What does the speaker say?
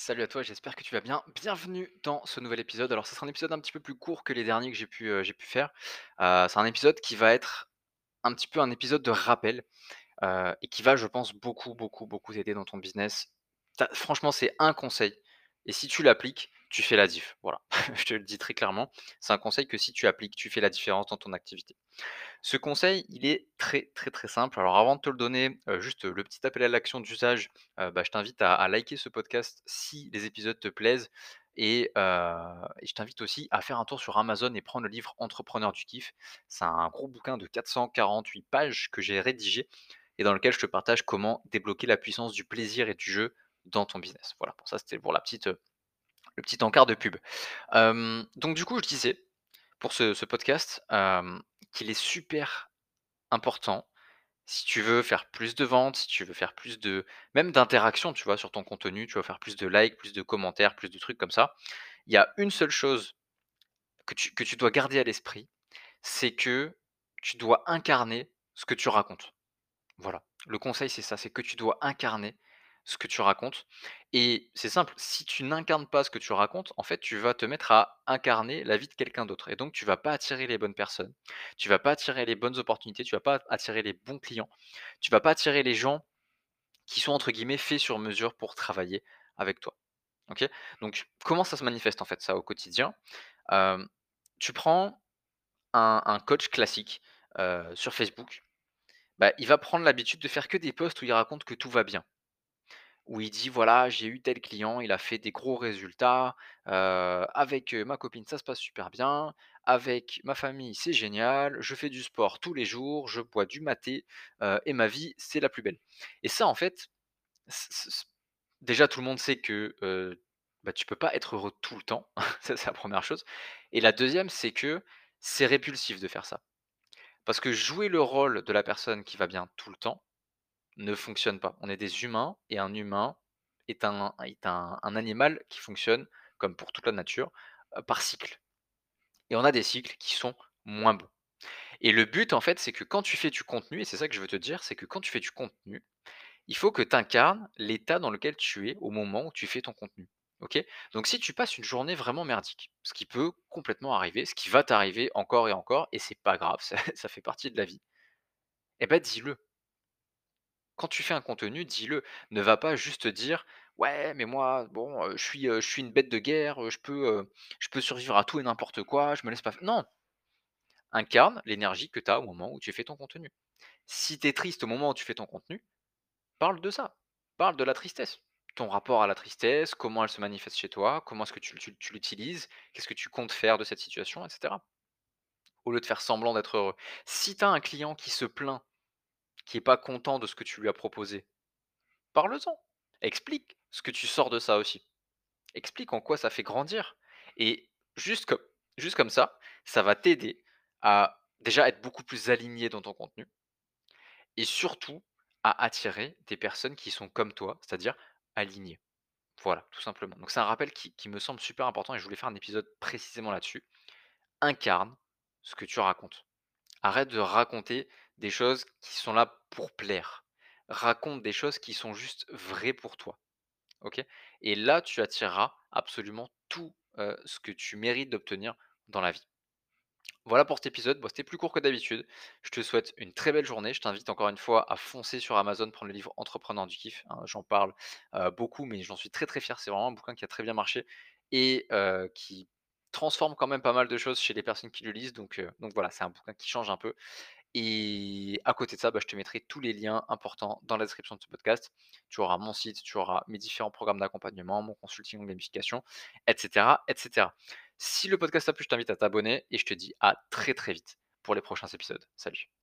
Salut à toi, j'espère que tu vas bien. Bienvenue dans ce nouvel épisode. Alors, ce sera un épisode un petit peu plus court que les derniers que j'ai pu, pu faire. Heu, c'est un épisode qui va être un petit peu un épisode de rappel, heu, et qui va, je pense, beaucoup, beaucoup, beaucoup t'aider dans ton business. Franchement, c'est un conseil et si tu l'appliques, tu fais la diff. Voilà, je te le dis très clairement. C'est un conseil que si tu appliques, tu fais la différence dans ton activité. Ce conseil, il est très, très, très simple. Alors avant de te le donner, heu, juste, le petit appel à l'action d'usage, heu, bah, je t'invite à liker ce podcast si les épisodes te plaisent et et je t'invite aussi à faire un tour sur Amazon et prendre le livre Entrepreneur du kiff. C'est un gros bouquin de 448 pages que j'ai rédigé et dans lequel je te partage comment débloquer la puissance du plaisir et du jeu dans ton business. Voilà, pour ça, c'était pour la petite, le petit encart de pub. Donc du coup, je disais, pour ce podcast, qu'il est super important si tu veux faire plus de ventes, si tu veux faire plus de même d'interaction, tu vois, sur ton contenu, tu vas faire plus de likes, plus de commentaires, plus de trucs comme ça. Il y a une seule chose que tu dois garder à l'esprit, c'est que tu dois incarner ce que tu racontes. Voilà. Le conseil, c'est ça, c'est que tu dois incarner ce que tu racontes. Et c'est simple, si tu n'incarnes pas ce que tu racontes, en fait, tu vas te mettre à incarner la vie de quelqu'un d'autre. Et donc, tu vas pas attirer les bonnes personnes, tu vas pas attirer les bonnes opportunités, tu vas pas attirer les bons clients, tu vas pas attirer les gens qui sont entre guillemets faits sur mesure pour travailler avec toi. Ok? Donc, comment ça se manifeste en fait ça au quotidien? Tu prends un, coach classique sur Facebook, bah, il va prendre l'habitude de faire que des posts où il raconte que tout va bien. Où il dit: «Voilà, j'ai eu tel client, il a fait des gros résultats, heu, avec, ma copine, ça se passe super bien, avec ma famille, c'est génial, je fais du sport tous les jours, je bois du maté, heu, et ma vie, c'est la plus belle». Et ça, en fait, déjà tout le monde sait que, heu, bah, tu peux pas être heureux tout le temps, ça c'est la première chose. Et la deuxième, c'est que c'est répulsif de faire ça. Parce que jouer le rôle de la personne qui va bien tout le temps, ne fonctionne pas. On est des humains et un humain est un animal qui fonctionne, comme pour toute la nature, heu, par cycle et on a des cycles qui sont moins bons et le but, en fait, c'est que quand tu fais du contenu et c'est ça que je veux te dire, c'est que quand tu fais du contenu, il faut que tu incarnes l'état dans lequel tu es au moment où tu fais ton contenu. OK? Donc si tu passes une journée vraiment merdique, ce qui peut complètement arriver, ce qui va t'arriver encore et encore et c'est pas grave, ça ça fait partie de la vie, et bah, dis-le. Quand tu fais un contenu, dis-le. Ne va pas juste dire: «Ouais, mais moi, bon, je suis, je suis une bête de guerre, je peux, je peux survivre à tout et n'importe quoi, je me laisse pas f» non! Incarne l'énergie que tu as au moment où tu fais ton contenu. Si tu es triste au moment où tu fais ton contenu, parle de ça. Parle de la tristesse. Ton rapport à la tristesse, comment elle se manifeste chez toi, comment est-ce que tu tu l'utilises, qu'est-ce que tu comptes faire de cette situation et cetera. Au lieu de faire semblant d'être heureux. Si tu as un client qui se plaint, qui est pas content de ce que tu lui as proposé, Parle-en. Explique ce que tu sors de ça aussi. Explique en quoi ça fait grandir. Et juste comme, ça, ça va t'aider à déjà être beaucoup plus aligné dans ton contenu et surtout à attirer des personnes qui sont comme toi, c'est-à-dire alignées. Voilà, tout simplement. Donc c'est un rappel qui, qui me semble super important et je voulais faire un épisode précisément là-dessus. Incarne ce que tu racontes. Arrête de raconter des choses qui sont là pour plaire. Raconte des choses qui sont juste vraies pour toi. OK? Et là, tu attireras absolument tout, ce que tu mérites d'obtenir dans la vie. Voilà pour cet épisode. C'était plus court que d'habitude. Je te souhaite une très belle journée. Je t'invite encore une fois à foncer sur Amazon, prendre le livre Entrepreneur du kiff, hein. J'en parle, beaucoup, mais j'en suis très, très fier. C'est vraiment un bouquin qui a très bien marché et qui transforme quand même pas mal de choses chez les personnes qui le lisent. Donc voilà, c'est un bouquin qui change un peu et à côté de ça, bah, je te mettrai tous les liens importants dans la description de ce podcast. Tu auras mon site, tu auras mes différents programmes d'accompagnement, mon consulting, gamification, etc., etc. Si le podcast t'a plu, je t'invite à t'abonner et je te dis à très très vite pour les prochains épisodes. Salut.